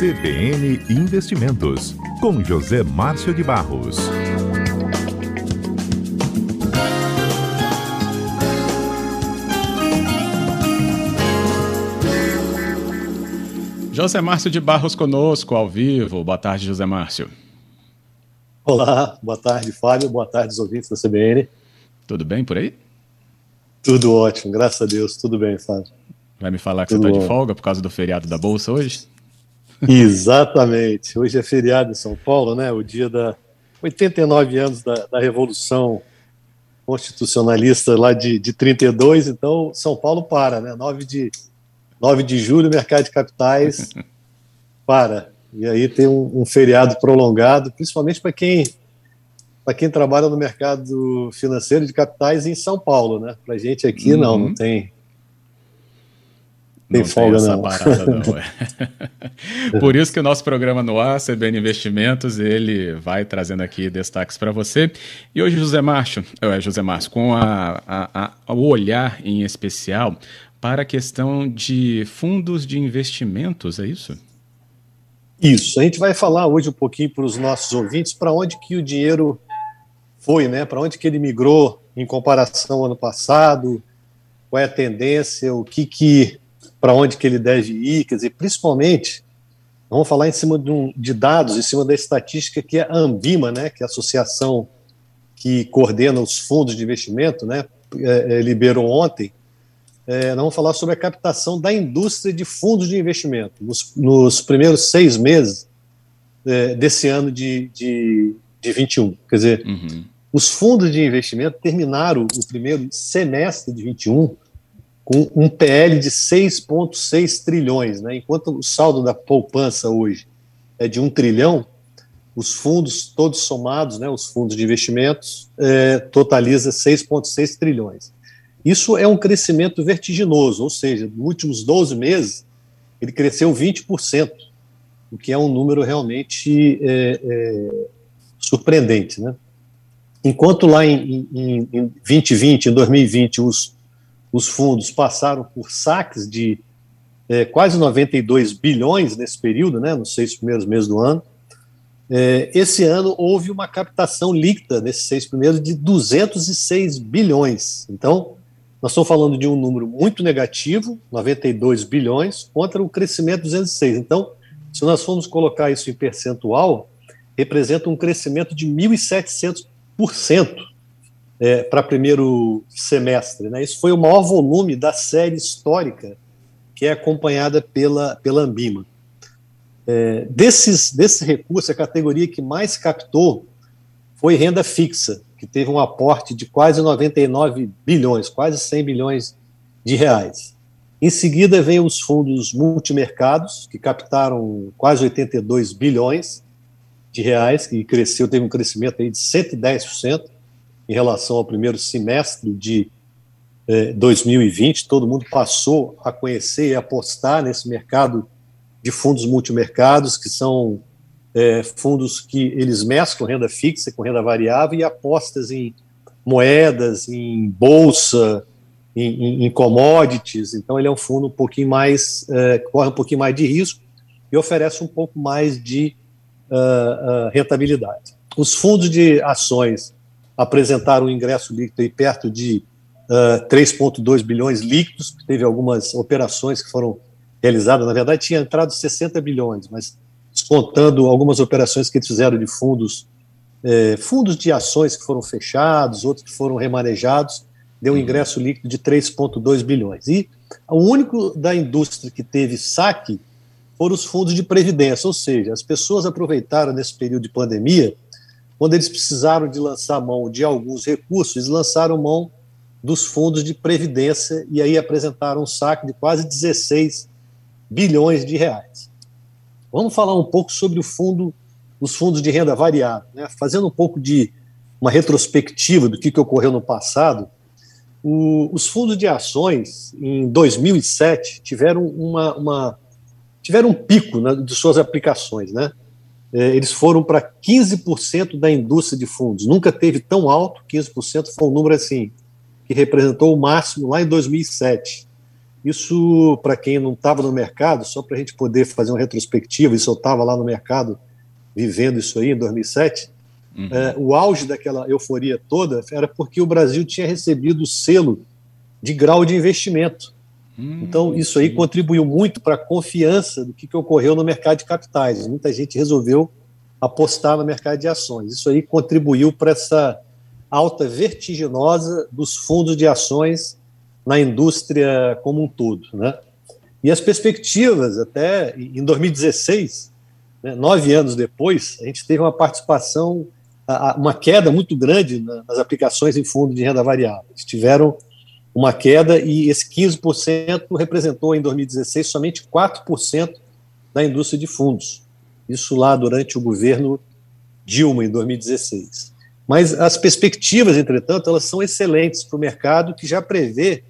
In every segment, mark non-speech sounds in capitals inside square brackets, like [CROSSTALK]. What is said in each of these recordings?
CBN Investimentos, com José Márcio de Barros. José Márcio de Barros conosco, ao vivo. Boa tarde, José Márcio. Olá, boa tarde, Fábio. Boa tarde, os ouvintes da CBN. Tudo bem por aí? Tudo ótimo, graças a Deus. Tudo bem, Fábio. Vai me falar que Tudo você está de folga por causa do feriado da Bolsa hoje? Exatamente. Hoje é feriado em São Paulo, né? O dia da 89 anos da, da Revolução Constitucionalista lá de, de 32. Então, São Paulo para, né? 9 de, 9 de julho, mercado de capitais [LAUGHS] para. E aí tem um, um feriado prolongado, principalmente para quem para quem trabalha no mercado financeiro de capitais em São Paulo, né? Para gente aqui uhum. não, não tem tem não folga, tem não. Parada, não [LAUGHS] é. Por isso que o nosso programa no ar, CBN Investimentos, ele vai trazendo aqui destaques para você. E hoje, José Márcio, é, José Márcio, com a, a, a, o olhar em especial para a questão de fundos de investimentos, é isso? Isso. A gente vai falar hoje um pouquinho para os nossos ouvintes para onde que o dinheiro foi, né? Para onde que ele migrou em comparação ao ano passado, qual é a tendência, o que que para onde que ele deve ir, quer dizer, principalmente, vamos falar em cima de, um, de, dados, em cima da estatística que é a Ambima, né, que é a associação que coordena os fundos de investimento, né, é, é, liberou ontem, é, vamos falar sobre a captação da indústria de fundos de investimento nos, nos primeiros seis meses é, desse ano de, de, de 21. Quer dizer, uhum. os fundos de investimento terminaram o primeiro semestre de 21 com um PL de 6,6 trilhões. Né? Enquanto o saldo da poupança hoje é de 1 trilhão, os fundos todos somados, né, os fundos de investimentos, é, totaliza 6,6 trilhões. Isso é um crescimento vertiginoso, ou seja, nos últimos 12 meses, ele cresceu 20%, o que é um número realmente é, é, surpreendente. Né? Enquanto lá em, em, em 2020, em 2020, os os fundos passaram por saques de é, quase 92 bilhões nesse período, né, nos seis primeiros meses do ano. É, esse ano houve uma captação líquida nesses seis primeiros de 206 bilhões. Então, nós estamos falando de um número muito negativo, 92 bilhões, contra o crescimento de 206. Então, se nós formos colocar isso em percentual, representa um crescimento de 1.700% é, para primeiro semestre. Né? Isso foi o maior volume da série histórica que é acompanhada pela, pela Ambima. É, desses, desses recursos, a categoria que mais captou foi renda fixa, que teve um aporte de quase 99 bilhões, quase 100 bilhões de reais. Em seguida, vem os fundos multimercados, que captaram quase 82 bilhões de reais, que cresceu, teve um crescimento aí de 110% em relação ao primeiro semestre de eh, 2020. Todo mundo passou a conhecer e apostar nesse mercado de fundos multimercados, que são eh, fundos que eles mesclam renda fixa com renda variável e apostas em moedas, em bolsa, em, em, em commodities. Então, ele é um fundo um pouquinho mais, eh, corre um pouquinho mais de risco e oferece um pouco mais de uh, uh, rentabilidade. Os fundos de ações apresentaram um ingresso líquido aí perto de uh, ah, 3,2 bilhões líquidos, teve algumas operações que foram realizadas, na verdade tinha entrado 60 bilhões, mas descontando algumas operações que eles fizeram de fundos, eh, fundos de ações que foram fechados, outros que foram remanejados, deu um uhum. ingresso líquido de 3,2 bilhões. E o único da indústria que teve saque foram os fundos de previdência, ou seja, as pessoas aproveitaram nesse período de pandemia quando eles precisaram de lançar mão de alguns recursos, eles lançaram mão dos fundos de previdência e aí apresentaram um saque de quase 16 bilhões de reais. Vamos falar um pouco sobre o fundo, os fundos de renda variável, né? fazendo um pouco de uma retrospectiva do que, que ocorreu no passado. O, os fundos de ações em 2007 tiveram uma, uma tiveram um pico né, de suas aplicações, né? É, eles foram para 15% da indústria de fundos. Nunca teve tão alto, 15% foi um número assim, que representou o máximo lá em 2007. Isso, para quem não estava no mercado, só para a gente poder fazer uma retrospectiva, isso eu estava lá no mercado vivendo isso aí em 2007, uhum. é, o auge daquela euforia toda era porque o Brasil tinha recebido o selo de grau de investimento. Hum, então, isso aí sim. contribuiu muito para a confiança do que, que ocorreu no mercado de capitais. Muita gente resolveu apostar no mercado de ações. Isso aí contribuiu para essa alta vertiginosa dos fundos de ações na indústria como um todo. Né? E as perspectivas, até em 2016, né, nove anos depois, a gente teve uma participação, uma queda muito grande nas aplicações em fundo de renda variável. Eles tiveram uma queda e esse 15% representou em 2016 somente 4% da indústria de fundos. Isso lá durante o governo Dilma, em 2016. Mas as perspectivas, entretanto, elas são excelentes para o mercado, que já prevê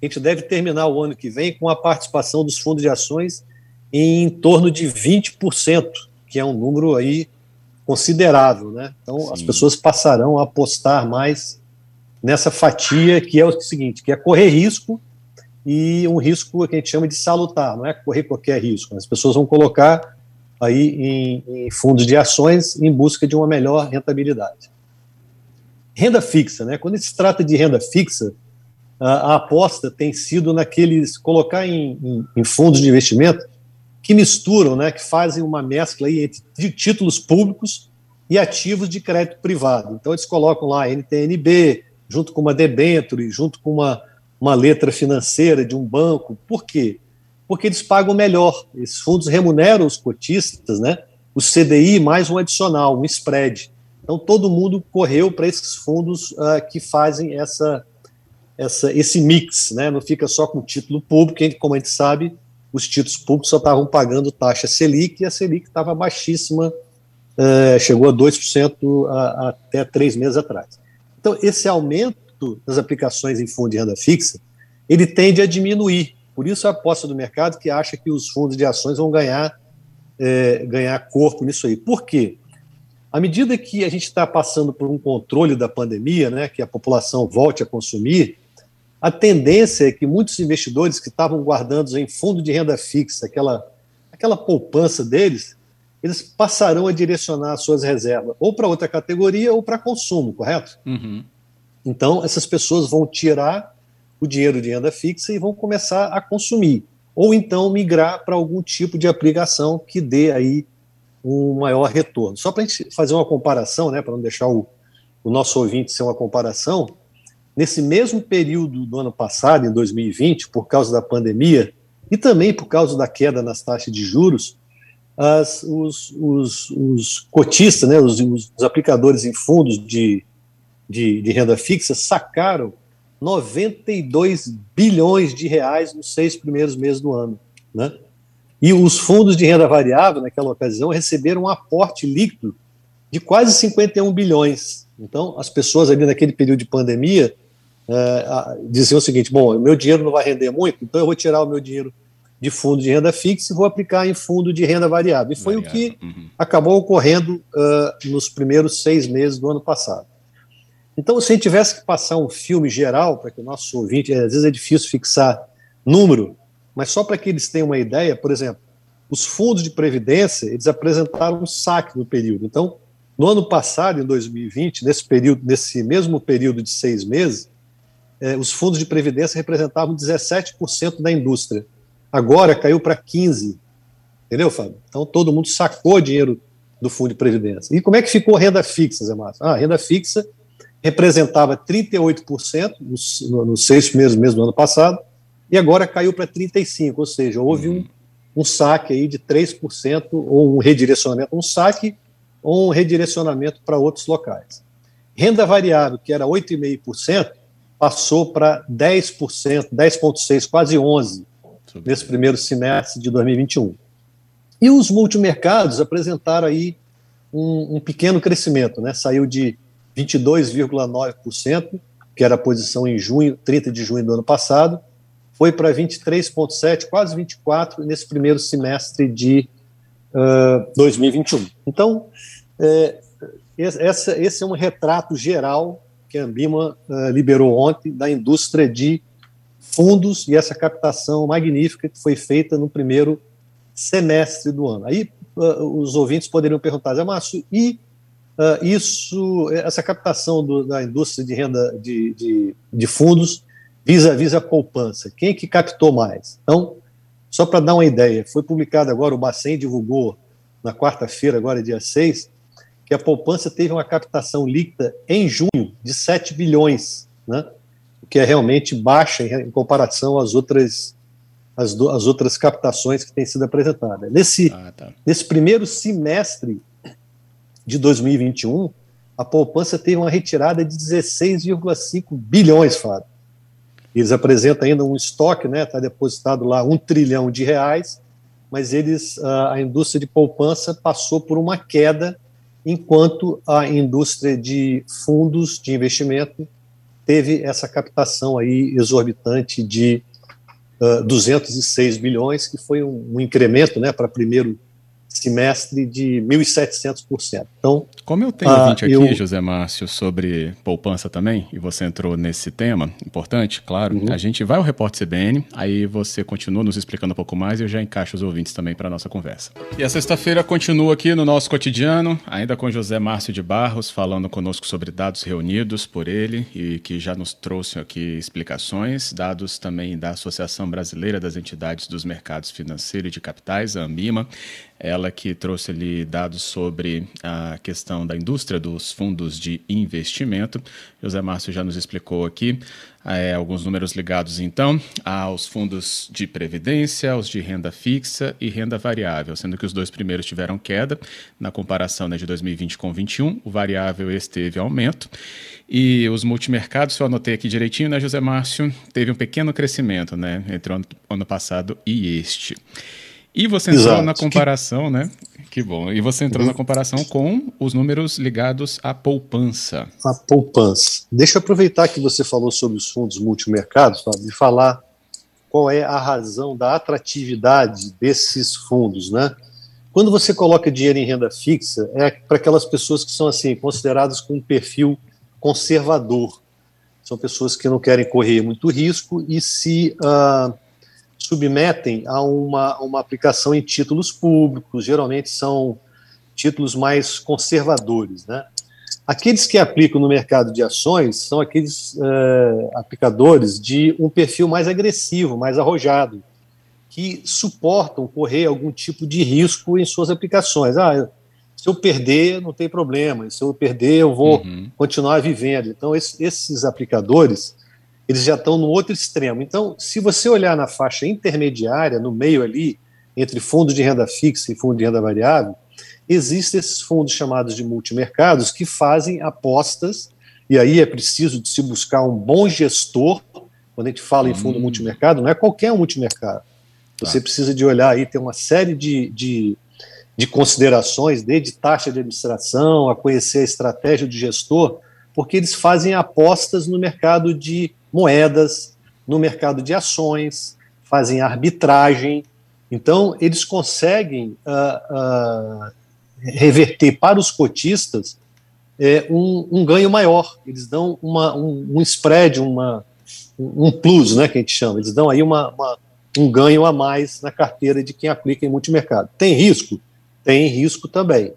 que a gente deve terminar o ano que vem com a participação dos fundos de ações em torno de 20%, que é um número aí considerável, né? Então Sim. as pessoas passarão a apostar mais nessa fatia que é o seguinte, que é correr risco e um risco que a gente chama de salutar, não é correr qualquer risco. As pessoas vão colocar aí em, em fundos de ações em busca de uma melhor rentabilidade. Renda fixa, né? Quando se trata de renda fixa, a, a aposta tem sido naqueles colocar em, em, em, fundos de investimento que misturam, né? Que fazem uma mescla aí entre títulos públicos e ativos de crédito privado. Então eles colocam lá NTNB junto com uma debenture, junto com uma, uma letra financeira de um banco. Por quê? Porque eles pagam melhor. Esses fundos remuneram os cotistas, né? O CDI mais um adicional, um spread. Então, todo mundo correu para esses fundos uh, que fazem essa, essa, esse mix, né? não fica só com título público, como a gente sabe, os títulos públicos só estavam pagando taxa Selic e a Selic estava baixíssima, uh, chegou a 2% a, até três meses atrás. Então, esse aumento das aplicações em fundo de renda fixa, ele tende a diminuir. Por isso, a aposta do mercado que acha que os fundos de ações vão ganhar, é, ganhar corpo nisso aí. Por quê? À medida que a gente está passando por um controle da pandemia, né, que a população volte a consumir, a tendência é que muitos investidores que estavam guardando em fundo de renda fixa, aquela, aquela poupança deles, eles passarão a direcionar suas reservas ou para outra categoria ou para consumo, correto? Uhum. Então, essas pessoas vão tirar o dinheiro de renda fixa e vão começar a consumir, ou então migrar para algum tipo de aplicação que dê aí um maior retorno. Só para a gente fazer uma comparação, né, para não deixar o, o nosso ouvinte ser uma comparação, nesse mesmo período do ano passado, em 2020, por causa da pandemia e também por causa da queda nas taxas de juros, as, os, os, os, cotistas, né, os, os, aplicadores em fundos de, de, de, renda fixa sacaram 92 bilhões de reais nos seis primeiros meses do ano. Né? E os fundos de renda variável, naquela ocasião, receberam um aporte líquido de quase 51 bilhões. Então, as pessoas ali naquele período de pandemia é, diziam o seguinte: bom, meu dinheiro não vai render muito, então eu vou tirar o meu dinheiro de fundo de renda fixa e vou aplicar em fundo de renda variável. E foi variável. o que uhum. acabou ocorrendo uh, nos primeiros seis meses do ano passado. Então, se a gente tivesse que passar um filme geral, para que o nosso ouvinte, às vezes é difícil fixar número, mas só para que eles tenham uma ideia, por exemplo, os fundos de previdência, eles apresentaram um saque no período. Então, no ano passado, em 2020, nesse período, nesse mesmo período de seis meses, eh, os fundos de previdência representavam 17% da indústria. Agora caiu para 15%. Entendeu, Fábio? Então, todo mundo sacou dinheiro do fundo de previdência. E como é que ficou a renda fixa, Zé Márcio? Ah, a renda fixa representava 38% nos, nos seis primeiros meses do ano passado, e agora caiu para 35%, ou seja, houve um, um saque aí de 3%, ou um redirecionamento, um saque ou um redirecionamento para outros locais. Renda variável, que era 8,5%, passou para 10%, 10,6%, quase 11% nesse primeiro semestre de 2021. E os multimercados apresentaram aí um, um pequeno crescimento, né? saiu de 22,9%, que era a posição em junho, 30 de junho do ano passado, foi para 23,7%, quase 24% nesse primeiro semestre de uh, 2021. Então, é, essa, esse é um retrato geral que a Ambima uh, liberou ontem da indústria de fundos e essa captação magnífica que foi feita no primeiro semestre do ano. Aí uh, os ouvintes poderiam perguntar, Zé Márcio, e uh, isso, essa captação do, da indústria de renda de, de, de fundos vis-à-vis -vis a poupança, quem é que captou mais? Então, só para dar uma ideia, foi publicado agora, o Bacen divulgou na quarta-feira, agora dia 6, que a poupança teve uma captação líquida em junho de 7 bilhões, né? Que é realmente baixa em comparação às outras as, do, as outras captações que têm sido apresentadas. Nesse, ah, tá. nesse primeiro semestre de 2021, a poupança teve uma retirada de 16,5 bilhões, Fábio. Eles apresentam ainda um estoque, né? Está depositado lá um trilhão de reais, mas eles, a indústria de poupança passou por uma queda, enquanto a indústria de fundos de investimento teve essa captação aí exorbitante de 206 bilhões, que foi um, um incremento né, para primeiro semestre de 1.700%. Então, como eu tenho ah, ouvinte aqui, eu... José Márcio, sobre poupança também, e você entrou nesse tema importante, claro, uhum. a gente vai ao Repórter CBN, aí você continua nos explicando um pouco mais e eu já encaixo os ouvintes também para a nossa conversa. E a sexta-feira continua aqui no nosso cotidiano, ainda com José Márcio de Barros, falando conosco sobre dados reunidos por ele e que já nos trouxe aqui explicações, dados também da Associação Brasileira das Entidades dos Mercados Financeiros e de Capitais, a AMBIMA, ela que trouxe ali dados sobre a questão da indústria dos fundos de investimento. José Márcio já nos explicou aqui é, alguns números ligados, então, aos fundos de previdência, os de renda fixa e renda variável, sendo que os dois primeiros tiveram queda na comparação né, de 2020 com 2021, o variável esteve aumento. E os multimercados, se eu anotei aqui direitinho, né, José Márcio, teve um pequeno crescimento né, entre o ano, ano passado e este. E você entrou Exato. na comparação, que... né? Que bom. E você entrou uhum. na comparação com os números ligados à poupança. A poupança. Deixa eu aproveitar que você falou sobre os fundos multimercados, Fábio, e falar qual é a razão da atratividade desses fundos, né? Quando você coloca dinheiro em renda fixa, é para aquelas pessoas que são assim consideradas com um perfil conservador. São pessoas que não querem correr muito risco e se uh, submetem a uma, uma aplicação em títulos públicos, geralmente são títulos mais conservadores. Né? Aqueles que aplicam no mercado de ações são aqueles é, aplicadores de um perfil mais agressivo, mais arrojado, que suportam correr algum tipo de risco em suas aplicações. Ah, se eu perder, não tem problema, se eu perder, eu vou uhum. continuar vivendo. Então, esses, esses aplicadores eles já estão no outro extremo. Então, se você olhar na faixa intermediária, no meio ali, entre fundos de renda fixa e fundo de renda variável, existem esses fundos chamados de multimercados que fazem apostas, e aí é preciso de se buscar um bom gestor. Quando a gente fala em fundo hum. multimercado, não é qualquer multimercado. Tá. Você precisa de olhar aí, tem uma série de, de, de considerações, desde taxa de administração, a conhecer a estratégia do gestor, porque eles fazem apostas no mercado de moedas, no mercado de ações, fazem arbitragem. Então, eles conseguem uh, uh, reverter para os cotistas é, um, um, ganho maior. Eles dão uma, um, um, spread, uma, um plus, né, que a gente chama. Eles dão aí uma, uma, um ganho a mais na carteira de quem aplica em multimercado. Tem risco? Tem risco também.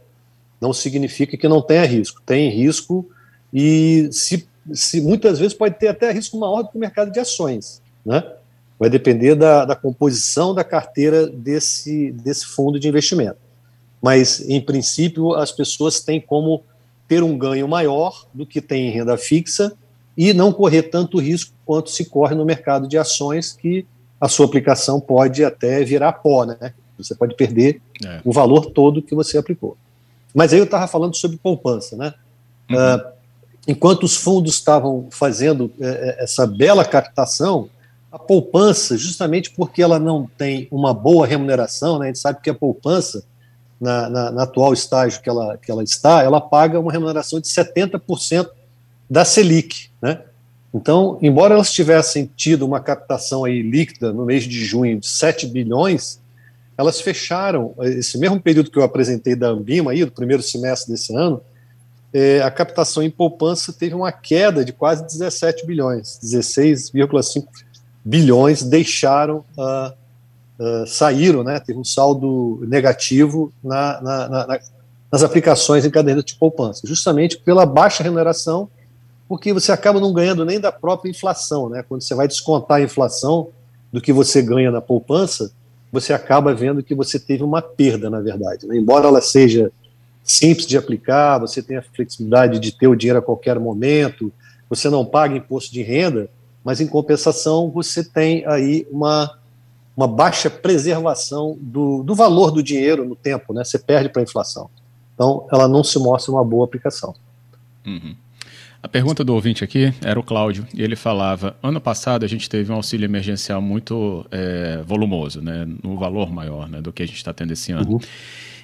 Não significa que não tenha risco. Tem risco e se se muitas vezes pode ter até risco maior do que o mercado de ações, né? Vai depender da, da composição da carteira desse, desse fundo de investimento. Mas, em princípio, as pessoas têm como ter um ganho maior do que tem em renda fixa e não correr tanto risco quanto se corre no mercado de ações, que a sua aplicação pode até virar pó, né? Você pode perder é. o valor todo que você aplicou. Mas aí eu estava falando sobre poupança, né? Uhum. Uh, enquanto os fundos estavam fazendo é, é, essa bela captação, a poupança, justamente porque ela não tem uma boa remuneração, né, a gente sabe que a poupança, na, na, na, atual estágio que ela, que ela está, ela paga uma remuneração de 70% da Selic. Né? Então, embora elas tivessem tido uma captação aí líquida no mês de junho de 7 bilhões, elas fecharam, esse mesmo período que eu apresentei da Ambima, aí, do primeiro semestre desse ano, é, a captação em poupança teve uma queda de quase 17 bilhões, 16,5 bilhões deixaram, uh, uh, saíram, né, teve um saldo negativo na, na, na, nas aplicações em caderneta de poupança, justamente pela baixa remuneração, porque você acaba não ganhando nem da própria inflação. Né? Quando você vai descontar a inflação do que você ganha na poupança, você acaba vendo que você teve uma perda, na verdade. Né? Embora ela seja simples de aplicar, você tem a flexibilidade de ter o dinheiro a qualquer momento, você não paga imposto de renda, mas em compensação você tem aí uma, uma baixa preservação do, do valor do dinheiro no tempo, né? Você perde para a inflação. Então, ela não se mostra uma boa aplicação. Uhum. A pergunta do ouvinte aqui era o Cláudio, e ele falava: ano passado a gente teve um auxílio emergencial muito é, volumoso, né, no valor maior né, do que a gente está tendo esse ano. Uhum.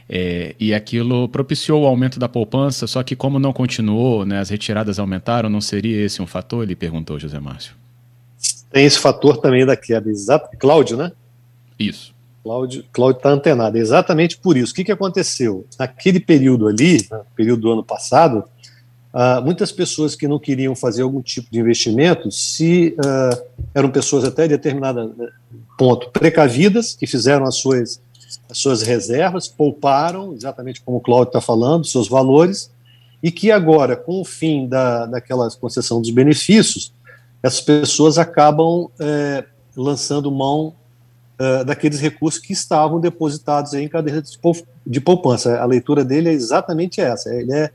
É, e aquilo propiciou o aumento da poupança, só que como não continuou, né, as retiradas aumentaram, não seria esse um fator? Ele perguntou, José Márcio. Tem esse fator também da queda, exato. Cláudio, né? Isso. Cláudio está antenado. Exatamente por isso. O que, que aconteceu? Naquele período ali, no período do ano passado, uh, muitas pessoas que não queriam fazer algum tipo de investimento, se uh, eram pessoas até determinado eh, ponto precavidas, que fizeram as suas as suas reservas, pouparam, exatamente como o Cláudio está falando, seus valores, e que agora, com o fim da, daquela concessão dos benefícios, essas pessoas acabam é, lançando mão é, daqueles recursos que estavam depositados em caderneta de poupança. A leitura dele é exatamente essa. Ele é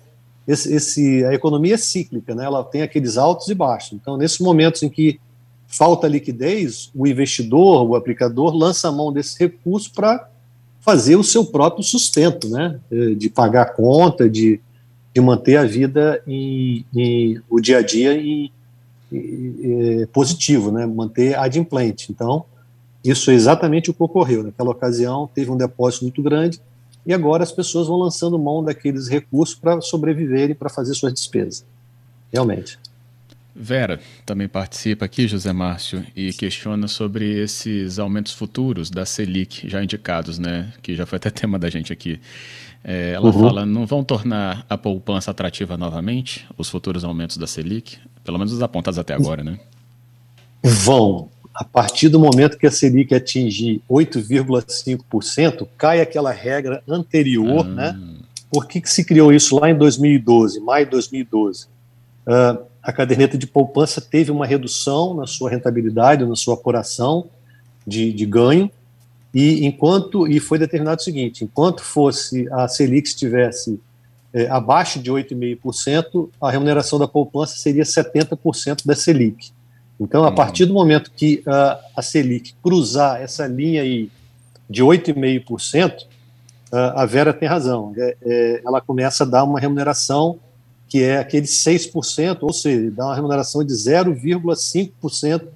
esse, esse, a economia é cíclica, né? ela tem aqueles altos e baixos. Então, nesses momentos em que falta liquidez, o investidor, o aplicador, lança a mão desse recurso para fazer o seu próprio sustento, né? Eh, de pagar a conta, de, de manter a vida em, em o dia a dia em, em, positivo, né? manter adimplente. Então, isso é exatamente o que ocorreu. Naquela ocasião, teve um depósito muito grande e agora as pessoas vão lançando mão daqueles recursos para sobreviverem, para fazer suas despesas. Realmente. Vera também participa aqui, José Márcio, e questiona sobre esses aumentos futuros da Selic já indicados, né? Que já foi até [LAUGHS] tema da gente aqui. É, ela uhum. fala, não vão tornar a poupança atrativa novamente, os futuros aumentos da Selic? Pelo menos os apontados até agora, né? Vão. A partir do momento que a Selic atingir 8,5%, cai aquela regra anterior, ah. né? Por que, que se criou isso lá em 2012, maio de 2012? Uh, a caderneta de poupança teve uma redução na sua rentabilidade, na sua apuração de, de ganho, e enquanto e foi determinado o seguinte: enquanto fosse a Selic estivesse é, abaixo de 8,5%, a remuneração da poupança seria 70% da Selic. Então, a uhum. partir do momento que uh, a Selic cruzar essa linha aí de 8,5%, uh, a Vera tem razão. É, é, ela começa a dar uma remuneração que é aquele 6%, ou seja, dá uma remuneração de 0,5%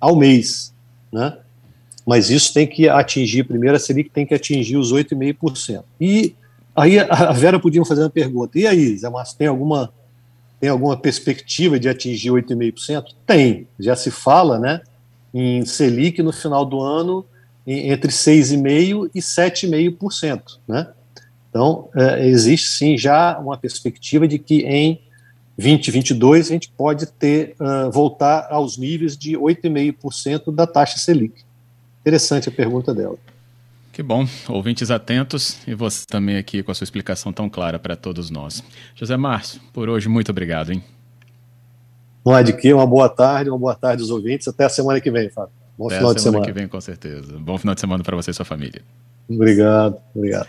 ao mês, né? Mas isso tem que atingir, primeiro a Selic tem que atingir os 8,5%. E aí a Vera podia fazer uma pergunta, e aí, Zé Márcio, tem alguma, tem alguma perspectiva de atingir 8,5%? Tem, já se fala, né, em Selic no final do ano entre 6,5% e 7,5%, né? Então, é, existe sim já uma perspectiva de que em 2022 a gente pode ter uh, voltar aos níveis de 8,5% da taxa Selic. Interessante a pergunta dela. Que bom, ouvintes atentos e você também aqui com a sua explicação tão clara para todos nós. José Márcio, por hoje, muito obrigado, hein? Não é de que, uma boa tarde, uma boa tarde aos ouvintes. Até a semana que vem, Fábio. Bom Até final de semana. semana que vem, com certeza. Bom final de semana para você e sua família. Obrigado, obrigado.